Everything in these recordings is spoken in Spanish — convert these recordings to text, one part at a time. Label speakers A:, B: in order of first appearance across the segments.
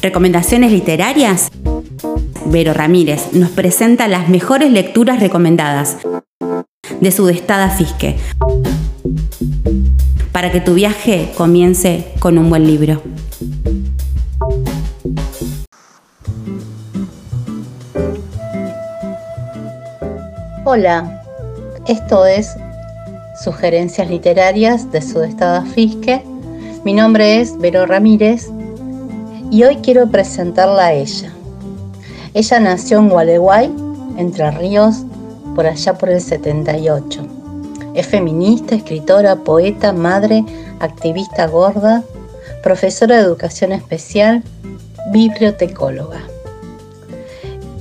A: ¿Recomendaciones literarias? Vero Ramírez nos presenta las mejores lecturas recomendadas de su destada Fisque para que tu viaje comience con un buen libro.
B: Hola, esto es Sugerencias Literarias de Sudestada Fisque. Mi nombre es Vero Ramírez y hoy quiero presentarla a ella. Ella nació en Gualeguay, Entre Ríos, por allá por el 78. Es feminista, escritora, poeta, madre, activista gorda, profesora de educación especial, bibliotecóloga.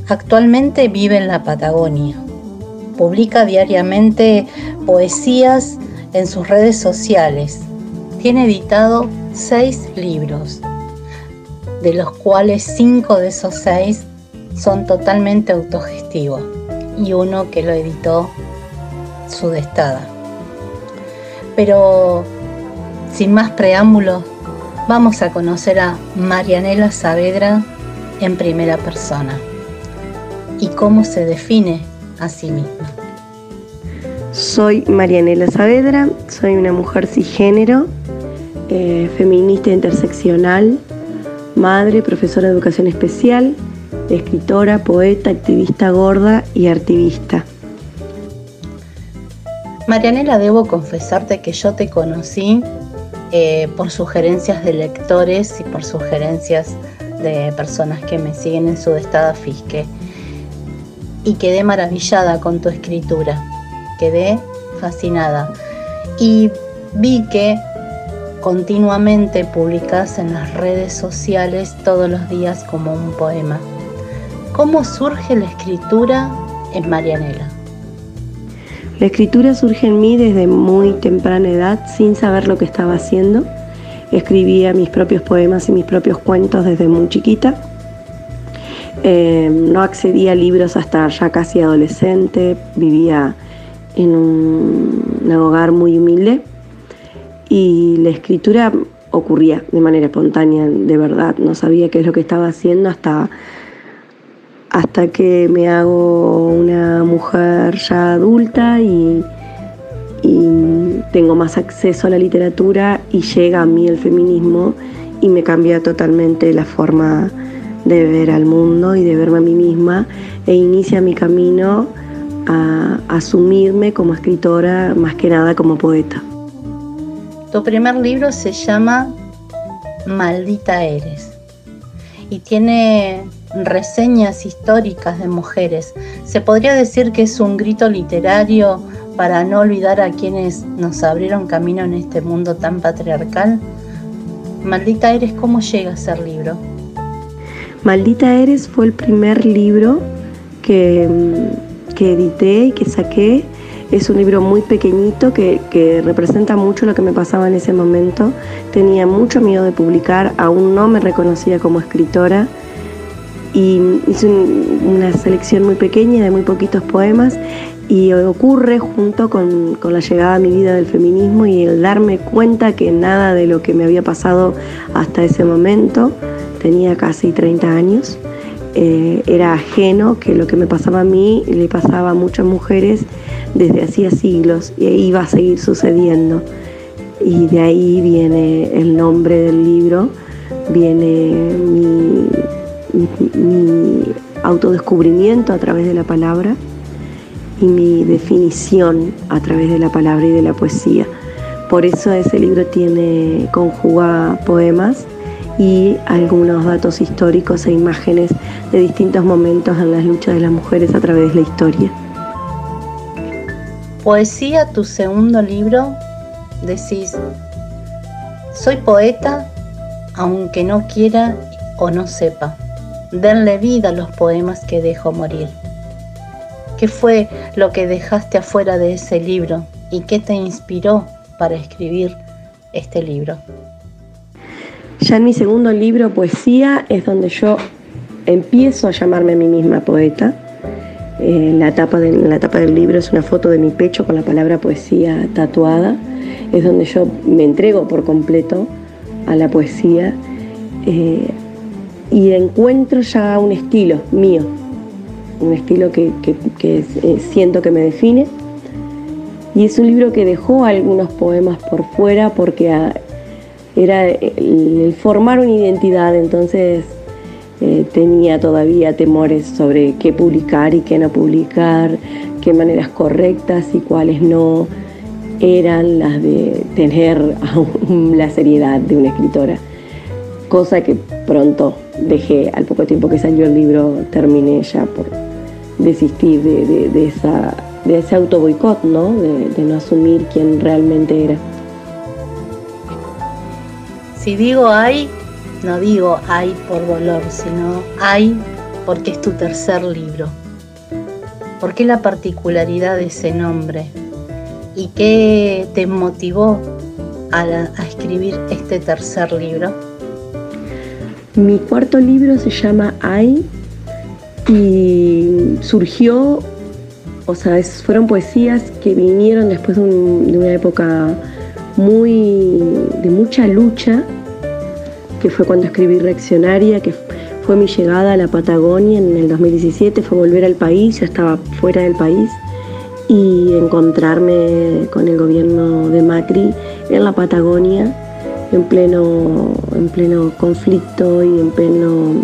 B: Actualmente vive en la Patagonia. Publica diariamente poesías en sus redes sociales. Tiene editado seis libros, de los cuales cinco de esos seis son totalmente autogestivos y uno que lo editó Sudestada. Pero sin más preámbulos, vamos a conocer a Marianela Saavedra en primera persona y cómo se define a sí misma.
C: Soy Marianela Saavedra, soy una mujer cisgénero, eh, feminista interseccional, madre, profesora de educación especial, escritora, poeta, activista gorda y artivista.
B: Marianela, debo confesarte que yo te conocí eh, por sugerencias de lectores y por sugerencias de personas que me siguen en su destada Fisque. Y quedé maravillada con tu escritura, quedé fascinada. Y vi que continuamente publicas en las redes sociales todos los días como un poema. ¿Cómo surge la escritura en Marianela?
C: La escritura surge en mí desde muy temprana edad, sin saber lo que estaba haciendo. Escribía mis propios poemas y mis propios cuentos desde muy chiquita. Eh, no accedía a libros hasta ya casi adolescente, vivía en un hogar muy humilde y la escritura ocurría de manera espontánea, de verdad. No sabía qué es lo que estaba haciendo hasta, hasta que me hago una mujer ya adulta y, y tengo más acceso a la literatura y llega a mí el feminismo y me cambia totalmente la forma de ver al mundo y de verme a mí misma e inicia mi camino a asumirme como escritora más que nada como poeta.
B: Tu primer libro se llama Maldita Eres y tiene reseñas históricas de mujeres. Se podría decir que es un grito literario para no olvidar a quienes nos abrieron camino en este mundo tan patriarcal. Maldita Eres, ¿cómo llega a ser libro?
C: Maldita Eres fue el primer libro que, que edité y que saqué es un libro muy pequeñito que, representa mucho lo que me pasaba en ese momento. Tenía mucho miedo de publicar, aún no me reconocía como escritora y hice una selección muy pequeña de muy poquitos poemas y ocurre junto con, la llegada a mi vida del feminismo y el darme cuenta que nada de lo que me había pasado hasta ese momento, tenía casi 30 años, eh, era ajeno, que lo que me pasaba a mí le pasaba a muchas mujeres desde hacía siglos y iba a seguir sucediendo. Y de ahí viene el nombre del libro, viene mi, autodescubrimiento a través de la palabra y mi definición a través de la palabra y de la poesía. Por eso ese libro tiene conjuga poemas y algunos datos históricos e imágenes de distintos momentos en las luchas de las mujeres a través de la historia.
B: Poesía, tu segundo libro, decís, soy poeta aunque no quiera o no sepa. Denle vida a los poemas que dejo morir. ¿Qué fue lo que dejaste afuera de ese libro y qué te inspiró para escribir este libro?
C: Ya en mi segundo libro, Poesía, es donde yo empiezo a llamarme a mí misma poeta eh, la, tapa la tapa del libro es una foto de mi pecho con la palabra poesía tatuada. Es donde yo me entrego por completo a la poesía. Eh, y encuentro ya un estilo mío, un estilo que, eh, siento que me define. Y es un libro que dejó algunos poemas por fuera porque era el, formar una identidad, entonces eh, tenía todavía temores sobre qué publicar y qué no publicar, qué maneras correctas y cuáles no eran las de tener la seriedad de una escritora, cosa que pronto dejé, al poco tiempo que salió el libro terminé ya por desistir de, esa, de ese auto boicot, ¿no? de no asumir quién realmente era.
B: Si digo hay, no digo hay por dolor, sino hay porque es tu tercer libro. ¿Por qué la particularidad de ese nombre? ¿Y qué te motivó a, escribir este tercer libro?
C: Mi cuarto libro se llama Ay y surgió, o sea, fueron poesías que vinieron después de, de una época muy de mucha lucha, que fue cuando escribí Reaccionaria, que fue mi llegada a la Patagonia en el 2017, fue volver al país, ya estaba fuera del país, y encontrarme con el gobierno de Macri en la Patagonia, en pleno, en pleno conflicto y en pleno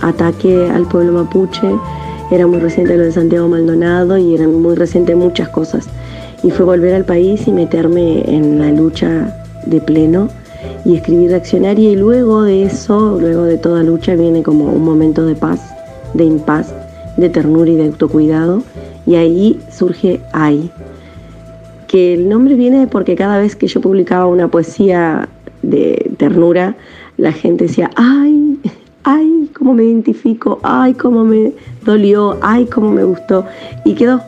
C: ataque al pueblo mapuche. Era muy reciente lo de Santiago Maldonado y eran muy recientes muchas cosas. Y fue volver al país y meterme en la lucha de pleno y escribir Reaccionaria. Y luego de eso, luego de toda lucha, viene como un momento de paz, de impaz, de ternura y de autocuidado. Y ahí surge Ay, que el nombre viene porque cada vez que yo publicaba una poesía de ternura, la gente decía, ay, ay, cómo me identifico, ay, cómo me dolió, ay, cómo me gustó. Y quedó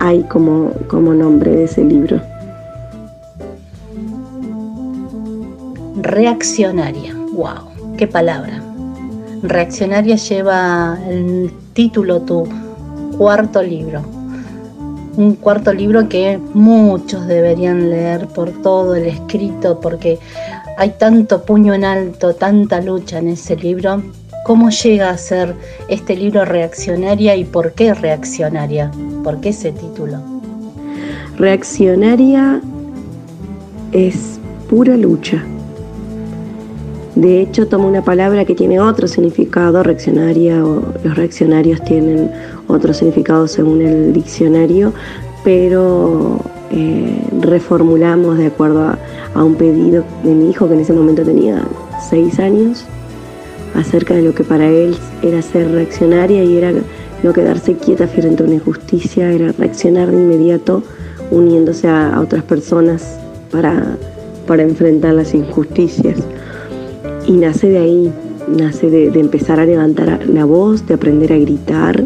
C: Ay como, como nombre de ese libro.
B: Reaccionaria, wow, qué palabra. Reaccionaria lleva el título tu cuarto libro. Un cuarto libro que muchos deberían leer por todo el escrito, porque hay tanto puño en alto, tanta lucha en ese libro. ¿Cómo llega a ser este libro reaccionaria y por qué reaccionaria? ¿Por qué ese título?
C: Reaccionaria es pura lucha. De hecho, toma una palabra que tiene otro significado, reaccionaria, o los reaccionarios tienen otro significado según el diccionario, pero eh, reformulamos de acuerdo a, un pedido de mi hijo que en ese momento tenía seis años acerca de lo que para él era ser reaccionaria y era no quedarse quieta frente a una injusticia, era reaccionar de inmediato uniéndose a, otras personas para, para enfrentar las injusticias. Y nace de ahí, nace de, empezar a levantar la voz, de aprender a gritar,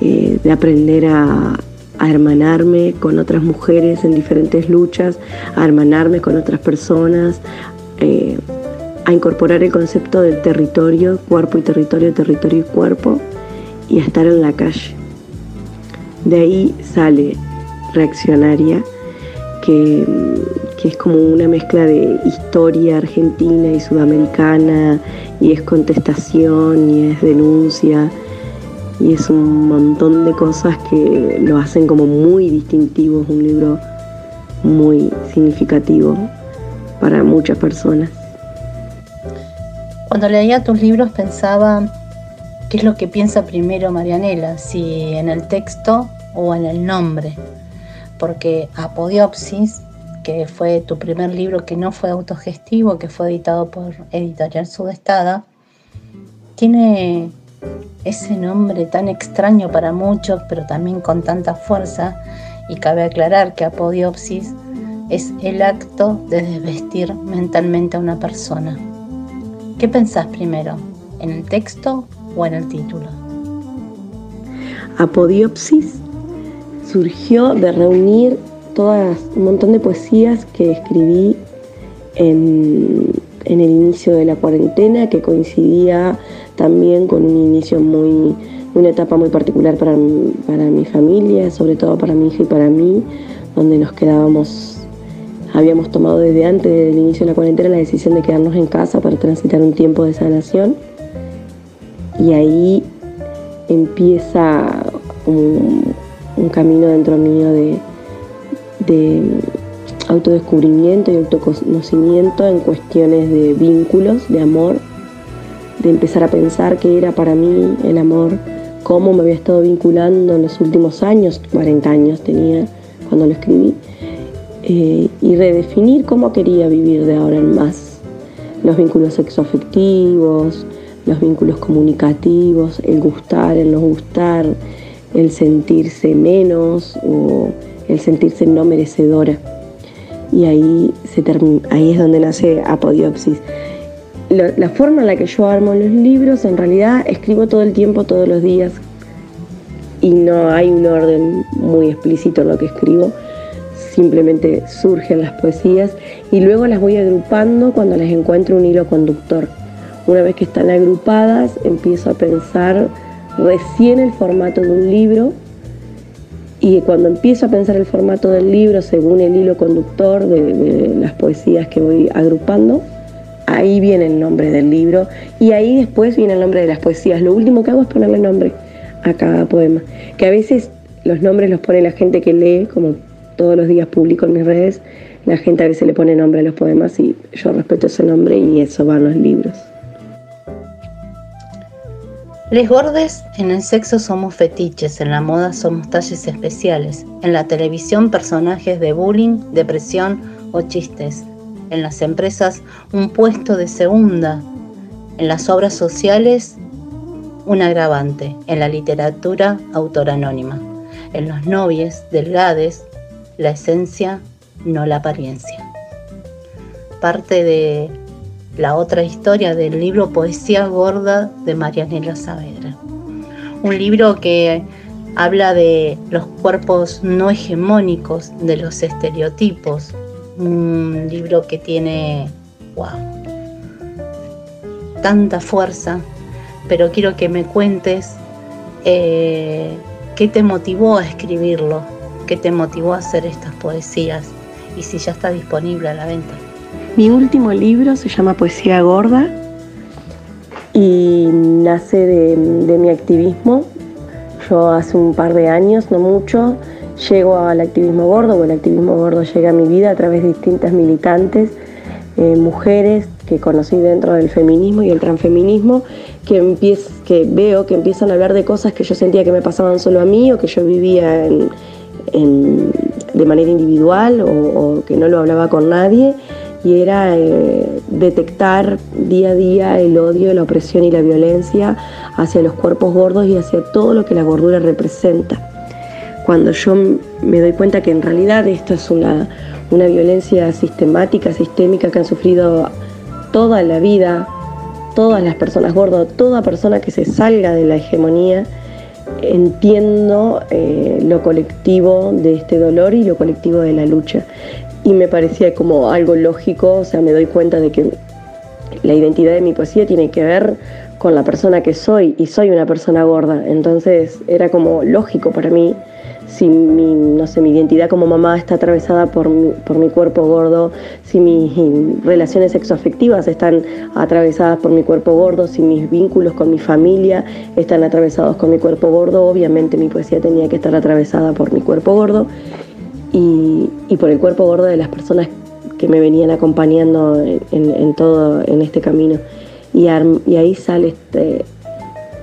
C: eh, de aprender a, hermanarme con otras mujeres en diferentes luchas, a hermanarme con otras personas, eh, a incorporar el concepto del territorio, cuerpo y territorio, territorio y cuerpo, y a estar en la calle. De ahí sale reaccionaria, que que es como una mezcla de historia argentina y sudamericana, y es contestación, y es denuncia, y es un montón de cosas que lo hacen como muy distintivo, es un libro muy significativo para muchas personas.
B: Cuando leía tus libros pensaba qué es lo que piensa primero Marianela, si en el texto o en el nombre, porque Apodiopsis que fue tu primer libro que no fue autogestivo, que fue editado por Editorial Sudestada, tiene ese nombre tan extraño para muchos, pero también con tanta fuerza, y cabe aclarar que apodiopsis es el acto de desvestir mentalmente a una persona. ¿Qué pensás primero? ¿En el texto o en el título?
C: Apodiopsis surgió de reunir todas un montón de poesías que escribí en, el inicio de la cuarentena, que coincidía también con un inicio muy, una etapa muy particular para, para mi familia, sobre todo para mi hija y para mí, donde nos quedábamos, habíamos tomado desde antes del inicio de la cuarentena la decisión de quedarnos en casa para transitar un tiempo de sanación. Y ahí empieza un, camino dentro mío de, de autodescubrimiento y autoconocimiento en cuestiones de vínculos, de amor, de empezar a pensar qué era para mí el amor, cómo me había estado vinculando en los últimos años, 40 años tenía cuando lo escribí, eh, y redefinir cómo quería vivir de ahora en más. Los vínculos sexoafectivos, los vínculos comunicativos, el gustar, el no gustar, el sentirse menos o el sentirse no merecedora. Y ahí, se ahí es donde nace Apodiopsis. La, la, forma en la que yo armo los libros, en realidad escribo todo el tiempo, todos los días, y no hay un orden muy explícito en lo que escribo, simplemente surgen las poesías y luego las voy agrupando cuando les encuentro un hilo conductor. Una vez que están agrupadas, empiezo a pensar recién el formato de un libro y cuando empiezo a pensar el formato del libro según el hilo conductor de, las poesías que voy agrupando, ahí viene el nombre del libro y ahí después viene el nombre de las poesías. Lo último que hago es ponerle nombre a cada poema, que a veces los nombres los pone la gente que lee, como todos los días publico en mis redes, la gente a veces le pone nombre a los poemas y yo respeto ese nombre y eso va en los libros.
B: Les gordes en el sexo somos fetiches, en la moda somos talles especiales, en la televisión personajes de bullying, depresión o chistes, en las empresas un puesto de segunda, en las obras sociales un agravante, en la literatura autor anónima, en los novies, delgades, la esencia, no la apariencia. Parte de la otra historia del libro Poesía Gorda de Marianela Saavedra. Un libro que habla de los cuerpos no hegemónicos, de los estereotipos. Un libro que tiene, wow, tanta fuerza, pero quiero que me cuentes eh, qué te motivó a escribirlo, qué te motivó a hacer estas poesías y si ya está disponible a la venta.
C: Mi último libro se llama Poesía Gorda y nace de, mi activismo. Yo hace un par de años, no mucho, llego al activismo gordo, o el activismo gordo llega a mi vida a través de distintas militantes, eh, mujeres que conocí dentro del feminismo y el transfeminismo, que, que veo que empiezan a hablar de cosas que yo sentía que me pasaban solo a mí o que yo vivía en, de manera individual o, que no lo hablaba con nadie y era eh, detectar día a día el odio, la opresión y la violencia hacia los cuerpos gordos y hacia todo lo que la gordura representa. Cuando yo me doy cuenta que en realidad esto es una, una violencia sistemática, sistémica que han sufrido toda la vida, todas las personas gordas, toda persona que se salga de la hegemonía, entiendo eh, lo colectivo de este dolor y lo colectivo de la lucha. Y me parecía como algo lógico, o sea, me doy cuenta de que la identidad de mi poesía tiene que ver con la persona que soy y soy una persona gorda. Entonces era como lógico para mí si mi, no sé, mi identidad como mamá está atravesada por mi, por mi cuerpo gordo, si mis relaciones sexoafectivas están atravesadas por mi cuerpo gordo, si mis vínculos con mi familia están atravesados con mi cuerpo gordo, obviamente mi poesía tenía que estar atravesada por mi cuerpo gordo y, por el cuerpo gordo de las personas que me venían acompañando en, todo en este camino. Y, y ahí sale este,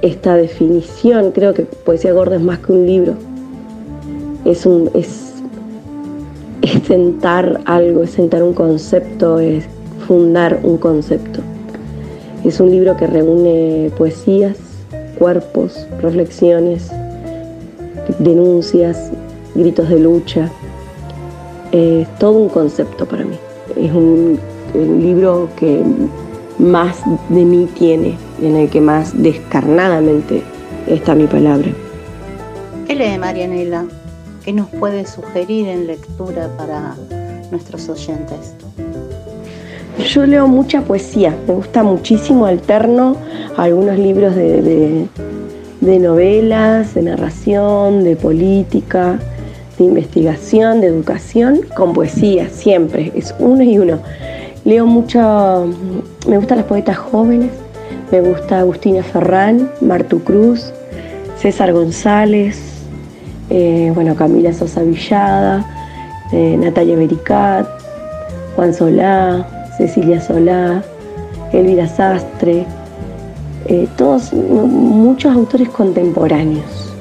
C: esta definición, creo que poesía gorda es más que un libro es, un, es, sentar algo, es sentar un concepto, es fundar un concepto. Es un libro que reúne poesías, cuerpos, reflexiones, denuncias, gritos de lucha. Es todo un concepto para mí. Es un, libro que más de mí tiene, en el que más descarnadamente está mi palabra.
B: ¿Qué lee Marianela? ¿Qué nos puede sugerir en lectura para nuestros oyentes?
C: Yo leo mucha poesía, me gusta muchísimo, alterno algunos libros de, novelas, de narración, de política, de investigación, de educación, con poesía, siempre, es uno y uno. Leo mucho, me gustan las poetas jóvenes, Me gusta Agustina Ferrán, Martu Cruz, César González, eh, bueno, Camila Sosa Villada, eh, Natalia Bericat, Juan Solá, Cecilia Solá, Elvira Sastre, eh, todos, muchos autores contemporáneos.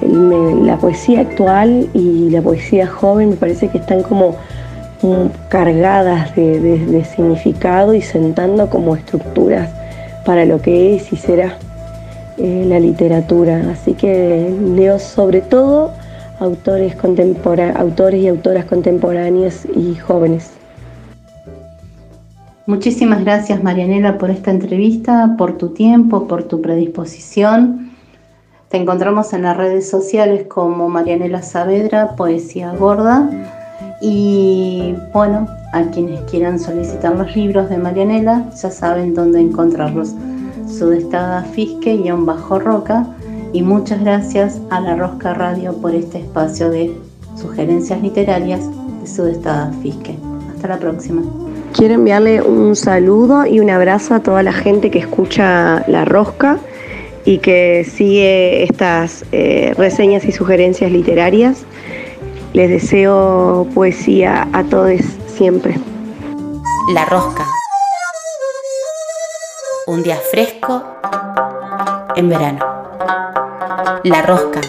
C: la poesía actual y la poesía joven me parece que están como cargadas de, significado y sentando como estructuras para lo que es y será eh, la literatura. Así que leo sobre todo autores, autores y autoras contemporáneas y jóvenes.
B: Muchísimas gracias Marianela por esta entrevista, por tu tiempo, por tu predisposición. Te encontramos en las redes sociales como Marianela Saavedra, Poesía Gorda. Y bueno, a quienes quieran solicitar los libros de Marianela ya saben dónde encontrarlos. Sudestada Fisque-Bajo Roca. Y muchas gracias a La Rosca Radio por este espacio de sugerencias literarias de Sudestada Fisque. Hasta la próxima.
C: Quiero enviarle un saludo y un abrazo a toda la gente que escucha La Rosca y que sigue estas eh, reseñas y sugerencias literarias. Les deseo poesía a todos siempre.
A: La Rosca. Un día fresco en verano. La Rosca